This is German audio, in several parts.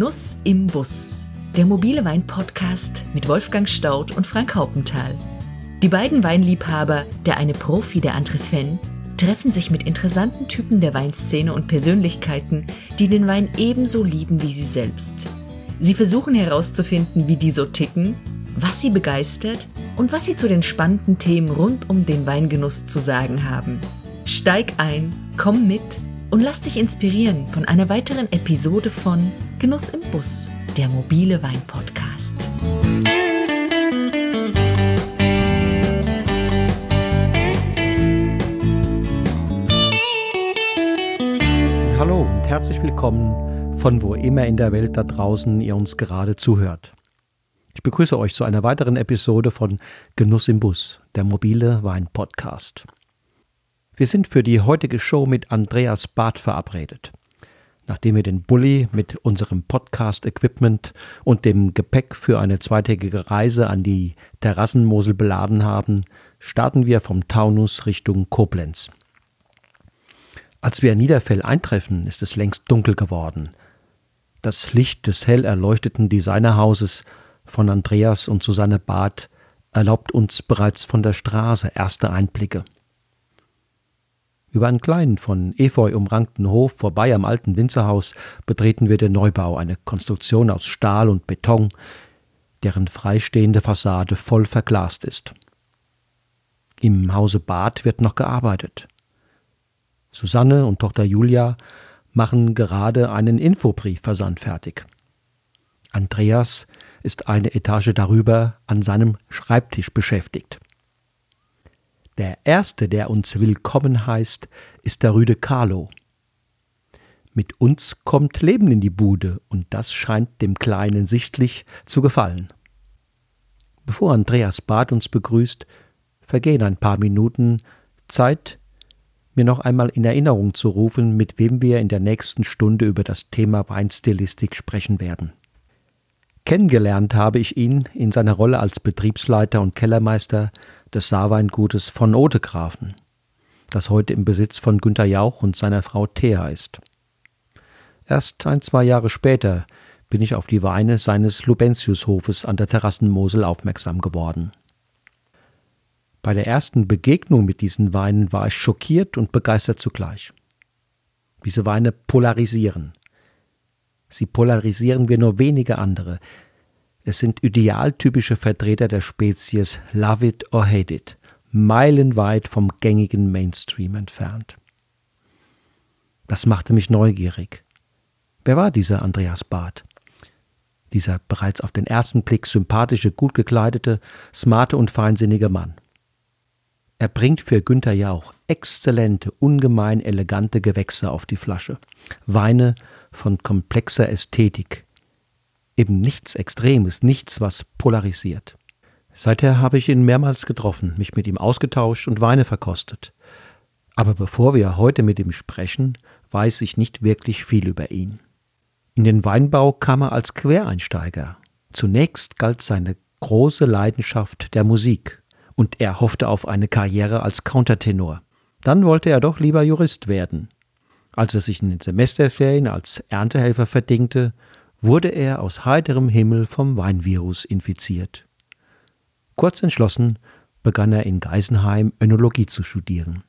Genuss im Bus. Der mobile Wein-Podcast mit Wolfgang Staudt und Frank Haupenthal. Die beiden Weinliebhaber, der eine Profi, der andere Fan, treffen sich mit interessanten Typen der Weinszene und Persönlichkeiten, die den Wein ebenso lieben wie sie selbst. Sie versuchen herauszufinden, wie die so ticken, was sie begeistert und was sie zu den spannenden Themen rund um den Weingenuss zu sagen haben. Steig ein, komm mit und lass dich inspirieren von einer weiteren Episode von Genuss im Bus, der mobile Wein-Podcast. Hallo und herzlich willkommen von wo immer in der Welt da draußen ihr uns gerade zuhört. Ich begrüße euch zu einer weiteren Episode von Genuss im Bus, der mobile Wein-Podcast. Wir sind für die heutige Show mit Andreas Barth verabredet. Nachdem wir den Bulli mit unserem Podcast-Equipment und dem Gepäck für eine zweitägige Reise an die Terrassenmosel beladen haben, starten wir vom Taunus Richtung Koblenz. Als wir in Niederfell eintreffen, ist es längst dunkel geworden. Das Licht des hell erleuchteten Designerhauses von Andreas und Susanne Barth erlaubt uns bereits von der Straße erste Einblicke. Über einen kleinen, von Efeu umrankten Hof vorbei am alten Winzerhaus betreten wir den Neubau, eine Konstruktion aus Stahl und Beton, deren freistehende Fassade voll verglast ist. Im Hause Bad wird noch gearbeitet. Susanne und Tochter Julia machen gerade einen Infobriefversand fertig. Andreas ist eine Etage darüber an seinem Schreibtisch beschäftigt. Der erste, der uns willkommen heißt, ist der Rüde Carlo. Mit uns kommt Leben in die Bude, und das scheint dem Kleinen sichtlich zu gefallen. Bevor Andreas Bad uns begrüßt, vergehen ein paar Minuten Zeit, mir noch einmal in Erinnerung zu rufen, mit wem wir in der nächsten Stunde über das Thema Weinstilistik sprechen werden. Kennengelernt habe ich ihn in seiner Rolle als Betriebsleiter und Kellermeister des Saarweingutes von Odegrafen, das heute im Besitz von Günter Jauch und seiner Frau Thea ist. Erst ein, zwei Jahre später bin ich auf die Weine seines Lubentiushofes an der Terrassenmosel aufmerksam geworden. Bei der ersten Begegnung mit diesen Weinen war ich schockiert und begeistert zugleich. Diese Weine polarisieren. Sie polarisieren wie nur wenige andere. Es sind idealtypische Vertreter der Spezies Love it or hate it, meilenweit vom gängigen Mainstream entfernt. Das machte mich neugierig. Wer war dieser Andreas Barth? Dieser bereits auf den ersten Blick sympathische, gut gekleidete, smarte und feinsinnige Mann. Er bringt für Günther Jauch exzellente, ungemein elegante Gewächse auf die Flasche. Weine von komplexer Ästhetik, eben nichts Extremes, nichts, was polarisiert. Seither habe ich ihn mehrmals getroffen, mich mit ihm ausgetauscht und Weine verkostet. Aber bevor wir heute mit ihm sprechen, weiß ich nicht wirklich viel über ihn. In den Weinbau kam er als Quereinsteiger. Zunächst galt seine große Leidenschaft der Musik und er hoffte auf eine Karriere als Countertenor. Dann wollte er doch lieber Jurist werden. Als er sich in den Semesterferien als Erntehelfer verdingte, wurde er aus heiterem Himmel vom Weinvirus infiziert. Kurz entschlossen begann er in Geisenheim Önologie zu studieren.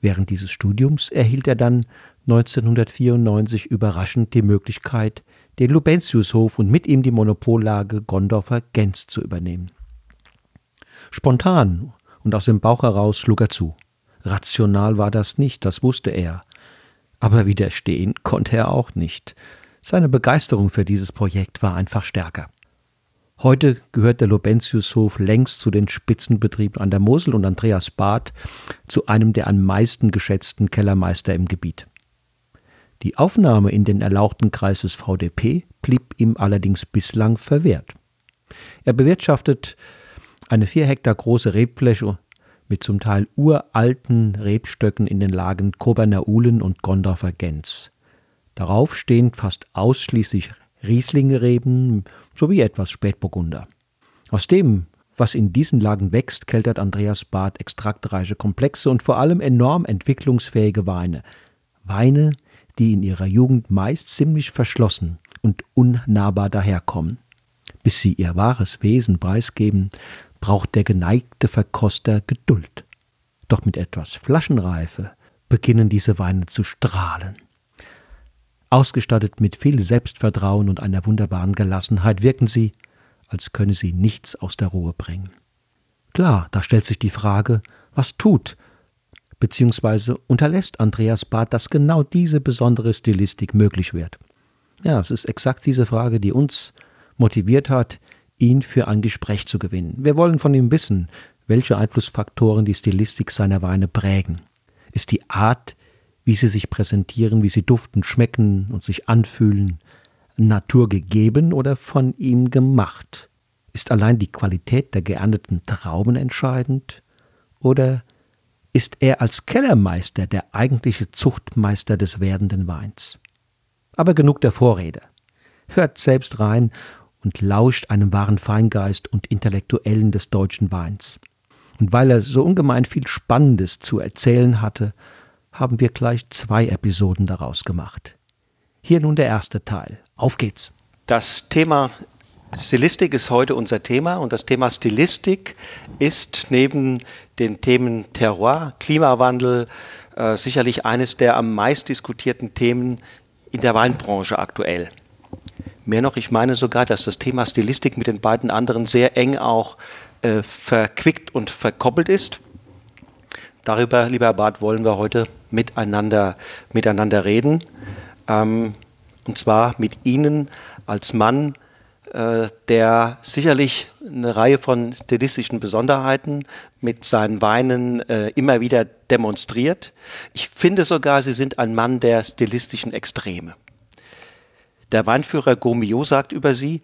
Während dieses Studiums erhielt er dann 1994 überraschend die Möglichkeit, den Lubentiushof und mit ihm die Monopollage Gondorfer Gens zu übernehmen. Spontan und aus dem Bauch heraus schlug er zu. Rational war das nicht, das wusste er. Aber widerstehen konnte er auch nicht. Seine Begeisterung für dieses Projekt war einfach stärker. Heute gehört der Lobentiushof längst zu den Spitzenbetrieben an der Mosel und Andreas Barth zu einem der am meisten geschätzten Kellermeister im Gebiet. Die Aufnahme in den erlauchten Kreis des VDP blieb ihm allerdings bislang verwehrt. Er bewirtschaftet eine vier Hektar große Rebfläche mit zum Teil uralten Rebstöcken in den Lagen Koberner Uhlen und Gondorfer Gens. Darauf stehen fast ausschließlich Rieslingereben sowie etwas Spätburgunder. Aus dem, was in diesen Lagen wächst, keltert Andreas Barth extraktreiche Komplexe und vor allem enorm entwicklungsfähige Weine. Weine, die in ihrer Jugend meist ziemlich verschlossen und unnahbar daherkommen. Bis sie ihr wahres Wesen preisgeben, braucht der geneigte Verkoster Geduld. Doch mit etwas Flaschenreife beginnen diese Weine zu strahlen. Ausgestattet mit viel Selbstvertrauen und einer wunderbaren Gelassenheit wirken sie, als könne sie nichts aus der Ruhe bringen. Klar, da stellt sich die Frage, was tut bzw. unterlässt Andreas Barth, dass genau diese besondere Stilistik möglich wird. Ja, es ist exakt diese Frage, die uns motiviert hat, ihn für ein Gespräch zu gewinnen. Wir wollen von ihm wissen, welche Einflussfaktoren die Stilistik seiner Weine prägen. Ist die Art, wie sie sich präsentieren, wie sie duften, schmecken und sich anfühlen, naturgegeben oder von ihm gemacht? Ist allein die Qualität der geernteten Trauben entscheidend? Oder ist er als Kellermeister der eigentliche Zuchtmeister des werdenden Weins? Aber genug der Vorrede. Hört selbst rein und lauscht einem wahren Feingeist und Intellektuellen des deutschen Weins. Und weil er so ungemein viel Spannendes zu erzählen hatte, haben wir gleich zwei Episoden daraus gemacht. Hier nun der erste Teil. Auf geht's. Das Thema Stilistik ist heute unser Thema und das Thema Stilistik ist neben den Themen Terroir, Klimawandel äh, sicherlich eines der am meist diskutierten Themen in der Weinbranche aktuell. Mehr noch, ich meine sogar, dass das Thema Stilistik mit den beiden anderen sehr eng auch äh, verquickt und verkoppelt ist. Darüber, lieber Herr Barth, wollen wir heute miteinander, miteinander reden. Ähm, und zwar mit Ihnen als Mann, äh, der sicherlich eine Reihe von stilistischen Besonderheiten mit seinen Weinen äh, immer wieder demonstriert. Ich finde sogar, Sie sind ein Mann der stilistischen Extreme. Der Weinführer Gomio sagt über Sie,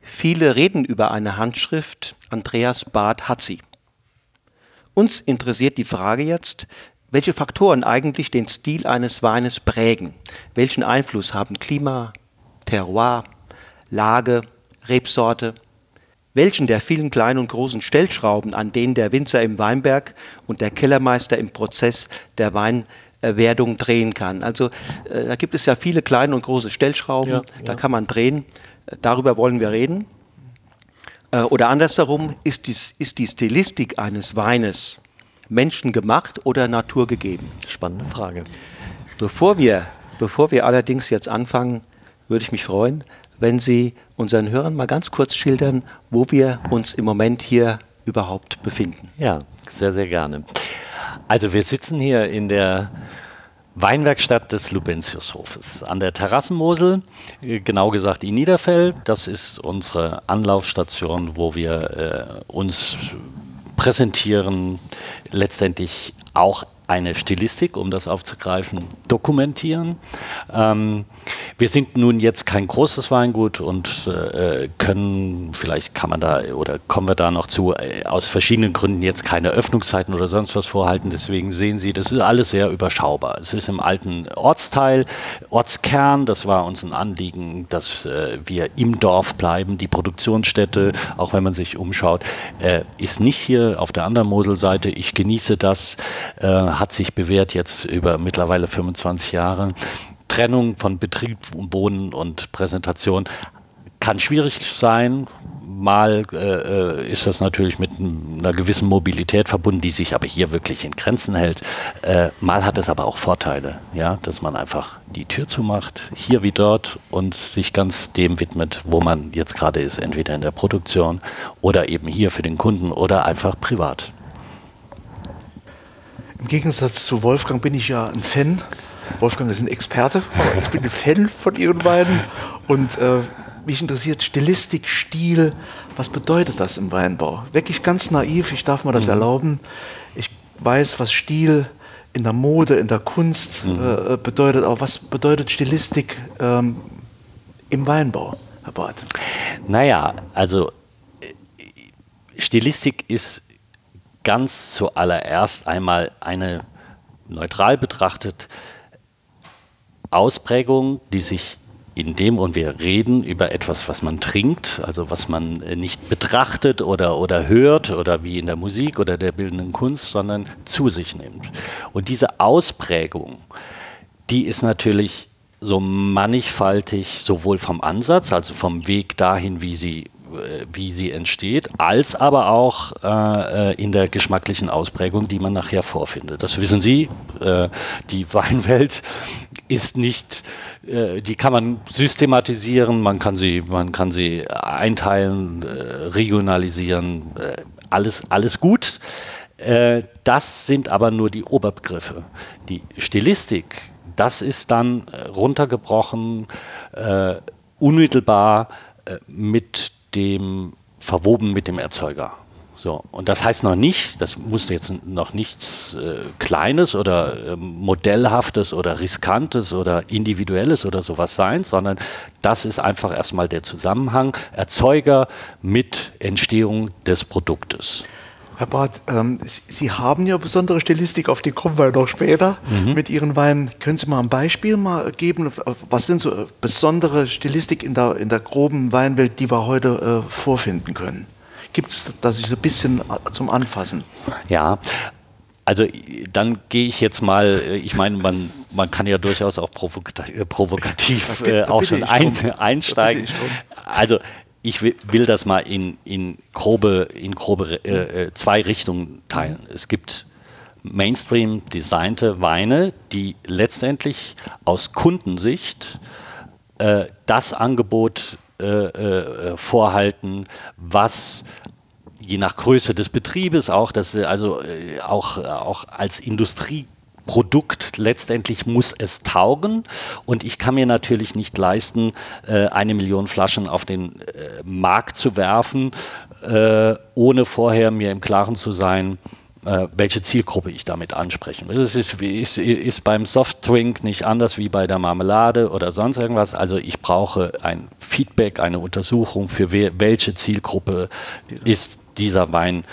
viele reden über eine Handschrift, Andreas Barth hat sie. Uns interessiert die Frage jetzt, welche Faktoren eigentlich den Stil eines Weines prägen. Welchen Einfluss haben Klima, Terroir, Lage, Rebsorte? Welchen der vielen kleinen und großen Stellschrauben, an denen der Winzer im Weinberg und der Kellermeister im Prozess der Wein Werdung drehen kann. Also äh, da gibt es ja viele kleine und große Stellschrauben, ja, da kann man drehen. Darüber wollen wir reden. Äh, oder andersherum, ist die, ist die Stilistik eines Weines menschengemacht oder naturgegeben? Spannende Frage. Bevor wir, bevor wir allerdings jetzt anfangen, würde ich mich freuen, wenn Sie unseren Hörern mal ganz kurz schildern, wo wir uns im Moment hier überhaupt befinden. Ja, sehr, sehr gerne. Also wir sitzen hier in der Weinwerkstatt des Lubentiushofes an der Terrassenmosel, äh, genau gesagt in Niederfell. Das ist unsere Anlaufstation, wo wir äh, uns präsentieren, letztendlich auch eine Stilistik, um das aufzugreifen, dokumentieren. Ähm, wir sind nun jetzt kein großes Weingut und äh, können, vielleicht kann man da oder kommen wir da noch zu, äh, aus verschiedenen Gründen jetzt keine Öffnungszeiten oder sonst was vorhalten. Deswegen sehen Sie, das ist alles sehr überschaubar. Es ist im alten Ortsteil, Ortskern, das war uns ein Anliegen, dass äh, wir im Dorf bleiben. Die Produktionsstätte, auch wenn man sich umschaut, äh, ist nicht hier auf der anderen Moselseite. Ich genieße das, äh, hat sich bewährt jetzt über mittlerweile 25 Jahre. Trennung von Betrieb, Wohnen und Präsentation kann schwierig sein. Mal äh, äh, ist das natürlich mit einer gewissen Mobilität verbunden, die sich aber hier wirklich in Grenzen hält. Äh, mal hat es aber auch Vorteile, ja, dass man einfach die Tür zumacht, hier wie dort, und sich ganz dem widmet, wo man jetzt gerade ist, entweder in der Produktion oder eben hier für den Kunden oder einfach privat. Im Gegensatz zu Wolfgang bin ich ja ein Fan Wolfgang ist ein Experte, aber ich bin ein Fan von Ihren beiden. Und äh, mich interessiert Stilistik, Stil. Was bedeutet das im Weinbau? Wirklich ganz naiv, ich darf mir das mhm. erlauben. Ich weiß, was Stil in der Mode, in der Kunst mhm. äh, bedeutet, aber was bedeutet Stilistik ähm, im Weinbau, Herr Barth? Naja, also äh, Stilistik ist ganz zuallererst einmal eine neutral betrachtet Ausprägung, die sich in dem, und wir reden über etwas, was man trinkt, also was man äh, nicht betrachtet oder, oder hört oder wie in der Musik oder der bildenden Kunst, sondern zu sich nimmt. Und diese Ausprägung, die ist natürlich so mannigfaltig sowohl vom Ansatz, also vom Weg dahin, wie sie äh, wie sie entsteht, als aber auch äh, in der geschmacklichen Ausprägung, die man nachher vorfindet. Das wissen Sie, äh, die Weinwelt ist nicht, äh, die kann man systematisieren, man kann sie, man kann sie einteilen, äh, regionalisieren, äh, alles, alles gut. das sind aber nur die Oberbegriffe. Die Stilistik, das ist dann runtergebrochen, unmittelbar mit dem verwoben mit dem Erzeuger. So, und das heißt noch nicht, das muss jetzt noch nichts äh, Kleines oder äh, Modellhaftes oder Riskantes oder Individuelles oder sowas sein, sondern das ist einfach erstmal der Zusammenhang Erzeuger mit Entstehung des Produktes. Herr Barth, ähm, Sie haben ja besondere Stilistik, auf die kommen wir noch später mhm. mit Ihren Weinen. Können Sie mal ein Beispiel mal geben? Was sind so äh, besondere Stilistik in der, in der groben Weinwelt, die wir heute äh, vorfinden können? Gibt es das so ein bisschen äh, zum Anfassen? Ja, also dann gehe ich jetzt mal, äh, ich meine, man, man kann ja durchaus auch provokativ, provokativ äh, auch schon ein, einsteigen. Also ich will, das mal in, in grobe, in grobe äh, äh, zwei Richtungen teilen. Es gibt Mainstream designte Weine, die letztendlich aus Kundensicht äh, das Angebot äh, äh, vorhalten, was je nach Größe des Betriebes auch, das, also äh, auch, auch als Industrie Produkt letztendlich muss es taugen. Und ich kann mir natürlich nicht leisten, eine Million Flaschen auf den Markt zu werfen, ohne vorher mir im Klaren zu sein, äh, welche Zielgruppe ich damit anspreche. Das ist, ist, ist beim Softdrink nicht anders wie bei der Marmelade oder sonst irgendwas. Also ich brauche ein Feedback, eine Untersuchung, für welche Zielgruppe ist dieser Wein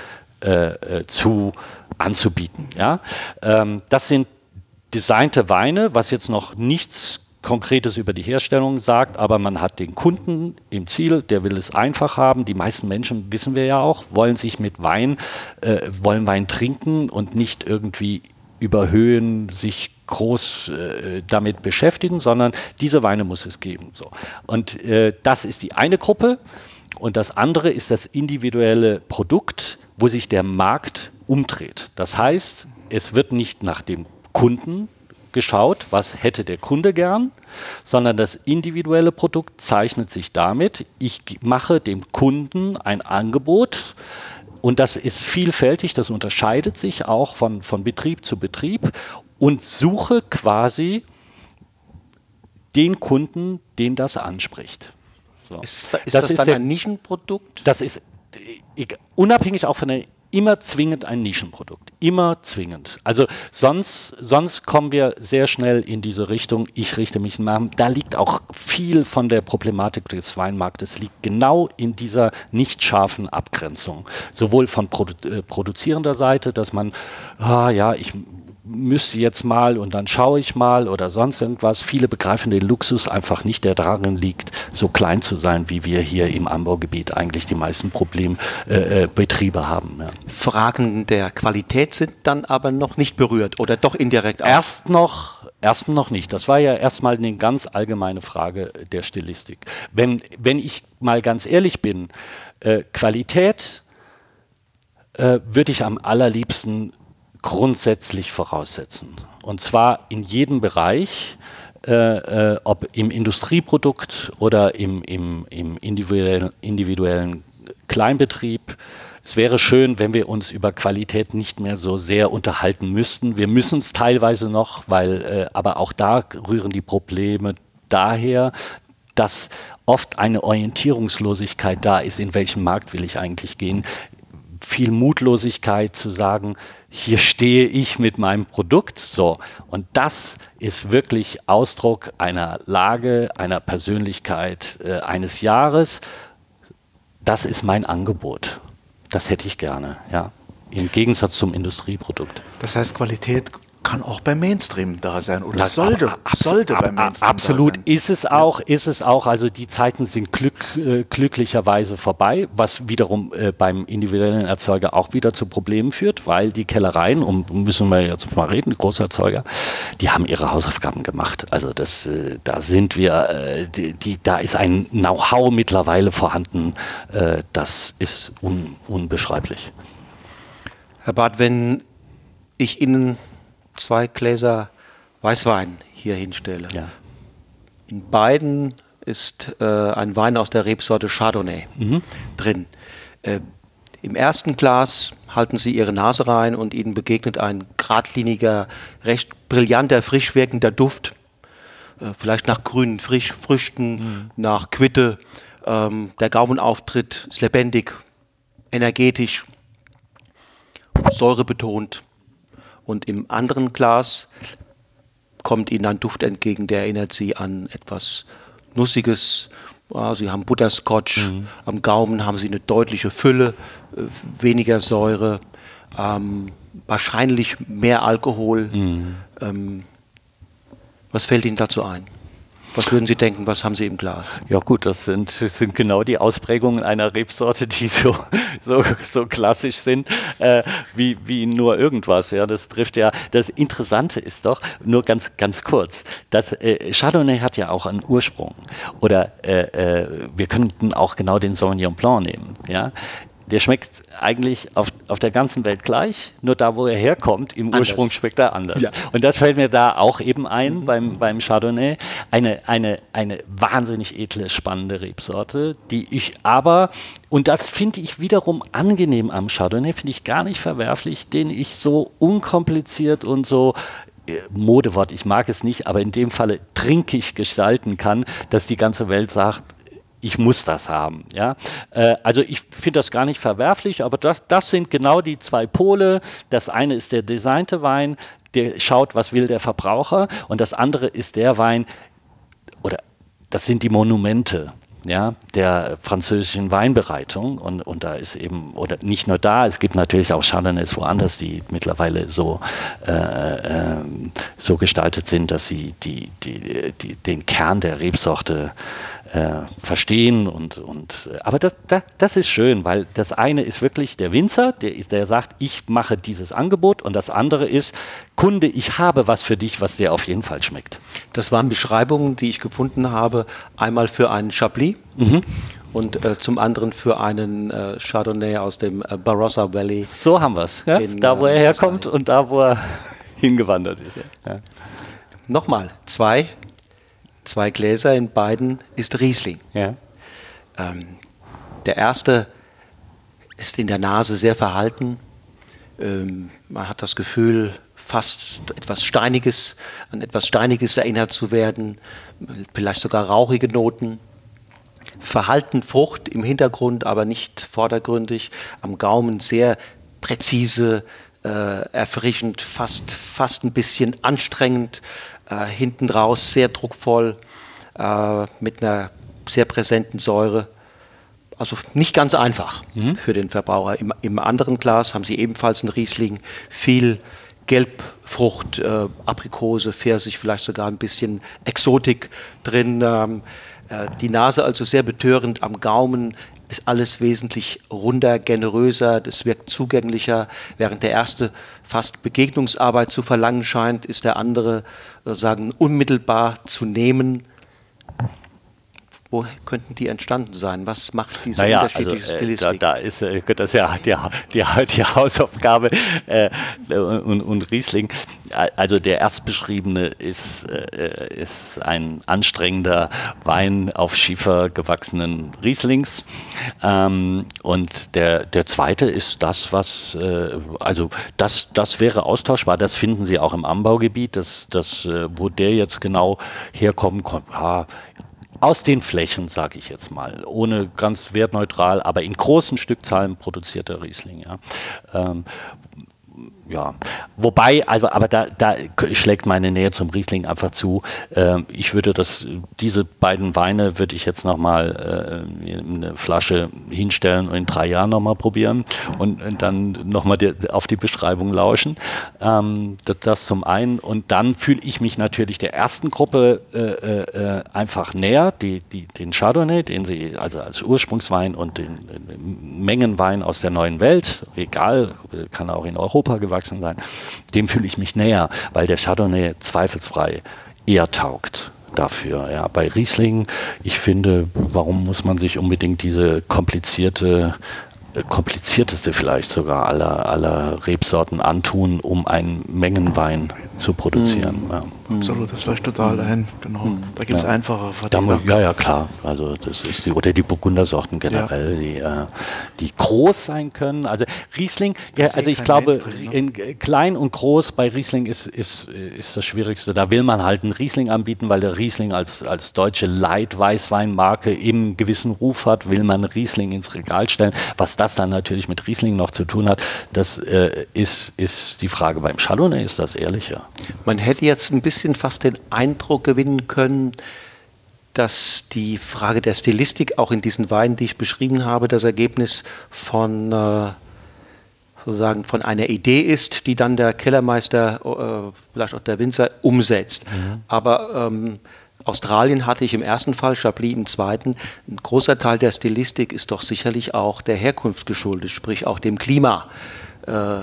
äh, äh, zu anzubieten. Ja? Ähm, das sind designte Weine, was jetzt noch nichts Konkretes über die Herstellung sagt, aber man hat den Kunden im Ziel, der will es einfach haben. Die meisten Menschen, wissen wir ja auch, wollen sich mit Wein, äh, wollen Wein trinken und nicht irgendwie überhöhen, sich groß äh, damit beschäftigen, sondern diese Weine muss es geben. So. Und äh, das ist die eine Gruppe. Und das andere ist das individuelle Produkt, wo sich der Markt umdreht. Das heißt, es wird nicht nach dem Kunden geschaut, was hätte der Kunde gern, sondern das individuelle Produkt zeichnet sich damit, ich mache dem Kunden ein Angebot, und das ist vielfältig, das unterscheidet sich auch von, von Betrieb zu Betrieb und suche quasi den Kunden, den das anspricht. So. Ist, das, ist das, das ist dann der, ein Nischenprodukt? Das ist äh, unabhängig auch von der immer zwingend ein Nischenprodukt. Immer zwingend. Also sonst, sonst kommen wir sehr schnell in diese Richtung, ich richte mich nach. Da liegt auch viel von der Problematik des Weinmarktes, liegt genau in dieser nicht scharfen Abgrenzung. Sowohl von Produ äh, produzierender Seite, dass man, ah ja, ich müsste jetzt mal und dann schaue ich mal oder sonst irgendwas. Viele begreifen den Luxus einfach nicht, der darin liegt, so klein zu sein, wie wir hier im Anbaugebiet eigentlich die meisten Problembetriebe äh, äh haben. Ja. Fragen der Qualität sind dann aber noch nicht berührt oder doch indirekt auch? Erst noch, erst noch nicht. Das war ja erstmal eine ganz allgemeine Frage der Stilistik. Wenn, wenn ich mal ganz ehrlich bin, äh, Qualität äh, würde ich am allerliebsten grundsätzlich voraussetzen. Und zwar in jedem Bereich, äh, äh, ob im Industrieprodukt oder im, im, im individuellen, individuellen Kleinbetrieb. Es wäre schön, wenn wir uns über Qualität nicht mehr so sehr unterhalten müssten. Wir müssen es teilweise noch, weil, äh, aber auch da rühren die Probleme daher, dass oft eine Orientierungslosigkeit da ist, in welchen Markt will ich eigentlich gehen. Viel Mutlosigkeit zu sagen, hier stehe ich mit meinem Produkt. So. Und das ist wirklich Ausdruck einer Lage, einer Persönlichkeit äh, eines Jahres. Das ist mein Angebot. Das hätte ich gerne, ja. Im Gegensatz zum Industrieprodukt. Das heißt, Qualität kann auch beim Mainstream da sein oder Na, sollte, ab- sollte ab- beim Mainstream Absolut da sein. ist es auch, ist es auch. Also die Zeiten sind glück, äh, glücklicherweise vorbei, was wiederum äh, beim individuellen Erzeuger auch wieder zu Problemen führt, weil die Kellereien, um müssen wir jetzt mal reden, die Großerzeuger, die haben ihre Hausaufgaben gemacht. Also das, äh, da sind wir, äh, die, die, da ist ein Know-how mittlerweile vorhanden. Äh, das ist un, unbeschreiblich. Herr Barth, wenn ich Ihnen zwei Gläser Weißwein hier hinstelle, Ja. in beiden ist äh, ein Wein aus der Rebsorte Chardonnay drin. Äh, Im ersten Glas halten Sie Ihre Nase rein und Ihnen begegnet ein geradliniger, recht brillanter, frisch wirkender Duft. Äh, vielleicht nach grünen Frisch Früchten, nach Quitte. Ähm, der Gaumenauftritt ist lebendig, energetisch, säurebetont. Und im anderen Glas kommt Ihnen ein Duft entgegen, der erinnert Sie an etwas Nussiges. Sie haben Butterscotch, am Gaumen haben Sie eine deutliche Fülle, äh, weniger Säure, ähm, wahrscheinlich mehr Alkohol. Ähm, was fällt Ihnen dazu ein? Was würden Sie denken, was haben Sie im Glas? Ja gut, das sind, das sind genau die Ausprägungen einer Rebsorte, die so, so, so klassisch sind äh, wie, wie nur irgendwas. Ja, das trifft ja. Das Interessante ist doch, nur ganz, ganz kurz, dass äh, Chardonnay hat ja auch einen Ursprung. Oder äh, äh, wir könnten auch genau den Sauvignon Blanc nehmen. Ja? Der schmeckt eigentlich auf, auf der ganzen Welt gleich, nur da, wo er herkommt, im Anders. Ursprung schmeckt er anders. Ja. Und das fällt mir da auch eben ein beim, beim Chardonnay. Eine, eine, eine wahnsinnig edle, spannende Rebsorte, die ich aber, und das finde ich wiederum angenehm am Chardonnay, finde ich gar nicht verwerflich, den ich so unkompliziert und so äh, Modewort, ich mag es nicht, aber in dem Falle trinkig gestalten kann, dass die ganze Welt sagt, ich muss das haben. Ja? Äh, also ich finde das gar nicht verwerflich, aber das, das sind genau die zwei Pole. Das eine ist der designte Wein, der schaut, was will der Verbraucher, und das andere ist der Wein, oder das sind die Monumente ja, der französischen Weinbereitung. Und, und da ist eben, oder nicht nur da, es gibt natürlich auch Chardonnays woanders, die mittlerweile so, äh, ähm, so gestaltet sind, dass sie die, die, die, den Kern der Rebsorte äh, verstehen. Und, und, äh, aber das, das, das ist schön, weil das eine ist wirklich der Winzer, der, der sagt, ich mache dieses Angebot, und das andere ist, Kunde, ich habe was für dich, was dir auf jeden Fall schmeckt. Das waren Beschreibungen, die ich gefunden habe. Einmal für einen Chablis und äh, zum anderen für einen äh, Chardonnay aus dem äh, Barossa Valley. So haben wir es. Ja? Da, wo äh, er herkommt Australien. und da, wo er hingewandert ist. Ja. Nochmal, zwei, zwei Gläser in beiden ist Riesling. Ja. Ähm, der erste ist in der Nase sehr verhalten. Ähm, man hat das Gefühl, fast etwas Steiniges, an etwas Steiniges erinnert zu werden, vielleicht sogar rauchige Noten. Verhalten Frucht im Hintergrund, aber nicht vordergründig. Am Gaumen sehr präzise, äh, erfrischend, fast, fast ein bisschen anstrengend. Äh, hinten raus sehr druckvoll, äh, mit einer sehr präsenten Säure. Also nicht ganz einfach für den Verbraucher. Im, Im anderen Glas haben Sie ebenfalls einen Riesling, viel Gelbfrucht, äh, Aprikose, Pfirsich, vielleicht sogar ein bisschen Exotik drin. Ähm, äh, die Nase also sehr betörend am Gaumen, ist alles wesentlich runder, generöser, das wirkt zugänglicher. Während der erste fast Begegnungsarbeit zu verlangen scheint, ist der andere sozusagen unmittelbar zu nehmen. Wo könnten die entstanden sein? Was macht diese Naja, also unterschiedliche äh, da, Stilistik? da ist äh, das ist ja die, die, die Hausaufgabe äh, und, und Riesling. Also der erstbeschriebene ist, äh, ist ein anstrengender Wein auf Schiefer gewachsenen Rieslings. Ähm, und der, der zweite ist das, was, äh, also das, das wäre austauschbar. Das finden Sie auch im Anbaugebiet. Das, das, äh, wo der jetzt genau herkommt, kommt, ja, aus den Flächen, sage ich jetzt mal, ohne ganz wertneutral, aber in großen Stückzahlen produzierter Riesling. Ja. Ähm, ja, wobei, also, aber da, da schlägt meine Nähe zum Riesling einfach zu. Ähm, ich würde das, diese beiden Weine würde ich jetzt nochmal äh, in eine Flasche hinstellen und in drei Jahren nochmal probieren und, und dann nochmal auf die Beschreibung lauschen. Ähm, das, das, zum einen. Und dann fühle ich mich natürlich der ersten Gruppe äh, äh, einfach näher, die, die, den Chardonnay, den sie also als Ursprungswein und den, den Mengenwein aus der neuen Welt, egal, kann auch in Europa gewachsen aufgewachsen sein, dem fühle ich mich näher, weil der Chardonnay zweifelsfrei eher taugt dafür. Ja, bei Riesling, ich finde, warum muss man sich unbedingt diese komplizierte äh, komplizierteste vielleicht sogar aller, aller Rebsorten antun, um einen Mengenwein zu produzieren. Mhm. Ja. Absolut, das leuchtet total ein. Genau. Mhm. Da gibt es ja. einfache Vertreter. Ja, ja, klar. Also das ist die, oder die Burgundersorten generell, ja. die, äh, die groß sein können. Also Riesling, ja, also ich glaube, ne? in, äh, klein und groß bei Riesling ist, ist, ist das Schwierigste. Da will man halt einen Riesling anbieten, weil der Riesling als, als deutsche Light-Weißweinmarke eben gewissen Ruf hat, will man Riesling ins Regal stellen. Was das dann natürlich mit Riesling noch zu tun hat, das äh, ist, ist die Frage. Beim Chardonnay ist das ehrlicher. Man hätte jetzt ein bisschen fast den Eindruck gewinnen können, dass die Frage der Stilistik auch in diesen Weinen, die ich beschrieben habe, das Ergebnis von äh, sozusagen von einer Idee ist, die dann der Kellermeister, äh, vielleicht auch der Winzer umsetzt. Mhm. Aber ähm, Australien hatte ich im ersten Fall, Chablis im zweiten. Ein großer Teil der Stilistik ist doch sicherlich auch der Herkunft geschuldet, sprich auch dem Klima. Äh,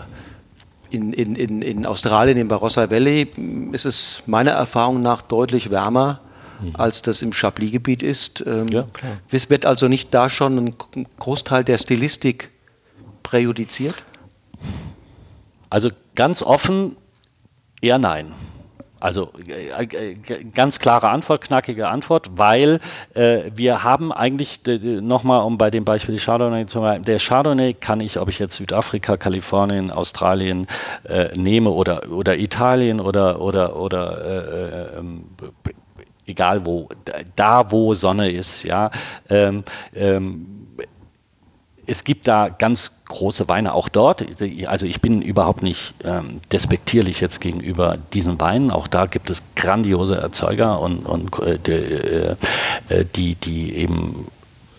in, in, in, in Australien, im Barossa Valley, ist es meiner Erfahrung nach deutlich wärmer, mhm. als das im Chablis-Gebiet ist. Ähm, ja, klar. Wird also nicht da schon ein Großteil der Stilistik präjudiziert? Also ganz offen, eher nein. Also äh, äh, ganz klare Antwort, knackige Antwort, weil äh, wir haben eigentlich, nochmal um bei dem Beispiel Chardonnay zu bleiben, der Chardonnay kann ich, ob ich jetzt Südafrika, Kalifornien, Australien äh, nehme oder, oder Italien oder, oder, oder äh, äh ähm, egal wo, da wo Sonne ist, ja, ähm, ähm, es gibt da ganz große Weine auch dort. Also ich bin überhaupt nicht ähm, despektierlich jetzt gegenüber diesen Weinen. Auch da gibt es grandiose Erzeuger und, und äh, die, äh, äh, die, die eben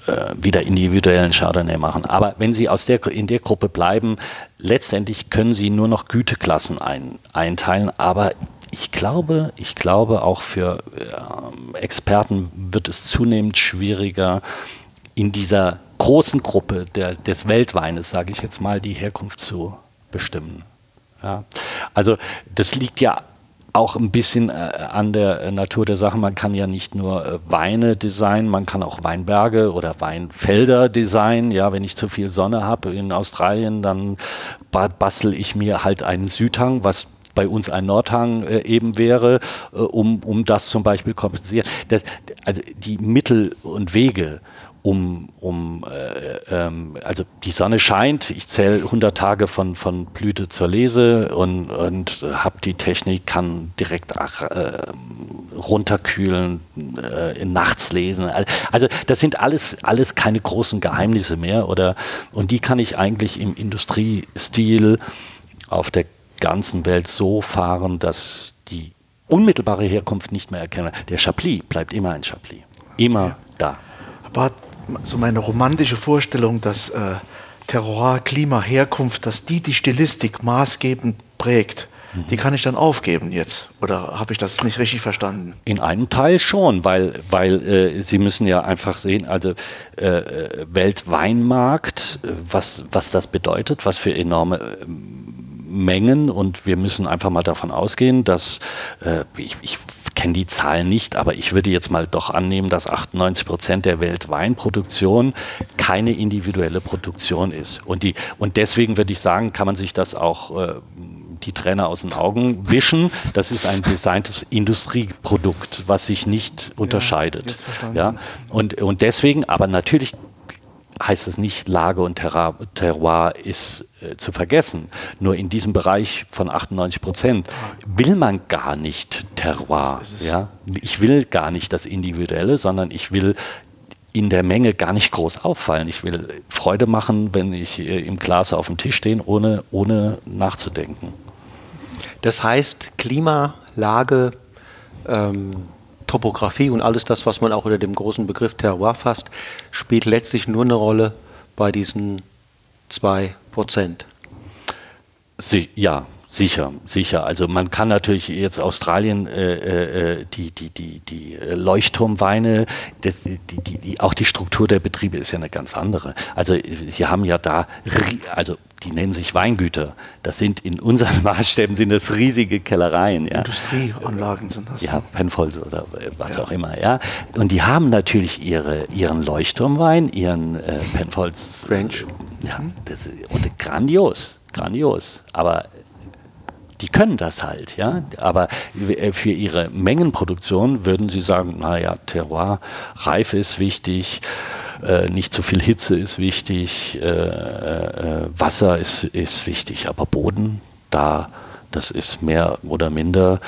äh, wieder individuellen Chardonnay machen. Aber wenn Sie aus der, in der Gruppe bleiben, letztendlich können Sie nur noch Güteklassen ein, einteilen. Aber ich glaube, ich glaube auch für äh, Experten wird es zunehmend schwieriger, in dieser großen Gruppe der, des Weltweines, sage ich jetzt mal, die Herkunft zu bestimmen. Ja. Also das liegt ja auch ein bisschen äh, an der Natur der Sache. Man kann ja nicht nur äh, Weine designen, man kann auch Weinberge oder Weinfelder designen. Ja, wenn ich zu viel Sonne habe in Australien, dann ba bastel ich mir halt einen Südhang, was bei uns ein Nordhang äh, eben wäre, äh, um, um das zum Beispiel kompensieren. Das, also die Mittel und Wege, um, um äh, ähm, also die Sonne scheint, ich zähle 100 Tage von, von Blüte zur Lese und, und habe die Technik, kann direkt ach, äh, runterkühlen, äh, nachts lesen. Also das sind alles, alles keine großen Geheimnisse mehr oder und die kann ich eigentlich im Industriestil auf der ganzen Welt so fahren, dass die unmittelbare Herkunft nicht mehr erkennen. Der Chablis bleibt immer ein Chablis. Immer ja. da. Aber so meine romantische Vorstellung, dass äh, Terroir, Klima, Herkunft, dass die die Stilistik maßgebend prägt. Mhm. Die kann ich dann aufgeben jetzt. Oder habe ich das nicht richtig verstanden? In einem Teil schon, weil, weil äh, Sie müssen ja einfach sehen, also äh, äh Weltweinmarkt, was, was das bedeutet, was für enorme äh, Mengen und wir müssen einfach mal davon ausgehen, dass äh, ich, ich kenne die Zahlen nicht, aber ich würde jetzt mal doch annehmen, dass 98 Prozent der Weltweinproduktion keine individuelle Produktion ist. Und, die, und deswegen würde ich sagen, kann man sich das auch äh, die Trainer aus den Augen wischen. Das ist ein designtes Industrieprodukt, was sich nicht unterscheidet. Ja, und, und deswegen, aber natürlich heißt es nicht, Lage und Terroir ist äh, zu vergessen. Nur in diesem Bereich von 98 Prozent will man gar nicht Terroir. Ja? Ich will gar nicht das Individuelle, sondern ich will in der Menge gar nicht groß auffallen. Ich will Freude machen, wenn ich äh, im Glas auf dem Tisch stehe, ohne, ohne nachzudenken. Das heißt, Klima, Lage, ähm, Topografie und alles das, was man auch unter dem großen Begriff Terroir fasst, spielt letztlich nur eine Rolle bei diesen zwei Prozent. Sie, ja, Sicher, sicher. Also man kann natürlich jetzt Australien äh, äh, die, die, die, die Leuchtturmweine, die, die, die, auch die Struktur der Betriebe ist ja eine ganz andere. Also sie haben ja da, also die nennen sich Weingüter. Das sind in unseren Maßstäben sind das riesige Kellereien. Ja. Industrieanlagen sind das. Ja, Penfolds oder was ja. auch immer. Ja. Und die haben natürlich ihre, ihren Leuchtturmwein, ihren äh, Penfolds Range. Ja, das, und grandios, grandios. Aber die können das halt, ja. Aber äh, für ihre Mengenproduktion würden sie sagen, naja, Terroir, Reife ist wichtig, äh, nicht zu viel Hitze ist wichtig, äh, äh, Wasser ist, ist wichtig, aber Boden, da, das ist mehr oder minder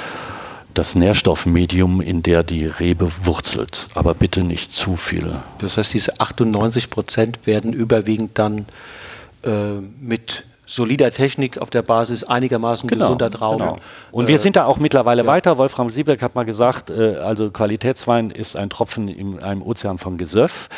das Nährstoffmedium, in der die Rebe wurzelt. Aber bitte nicht zu viel. Das heißt, diese 98 Prozent werden überwiegend dann äh, mit solider Technik auf der Basis einigermaßen genau, gesunder Trauben. Genau. Und äh, wir sind da auch mittlerweile ja. weiter. Wolfram Siebeck hat mal gesagt, äh, also Qualitätswein ist ein Tropfen in einem Ozean von Gesöff.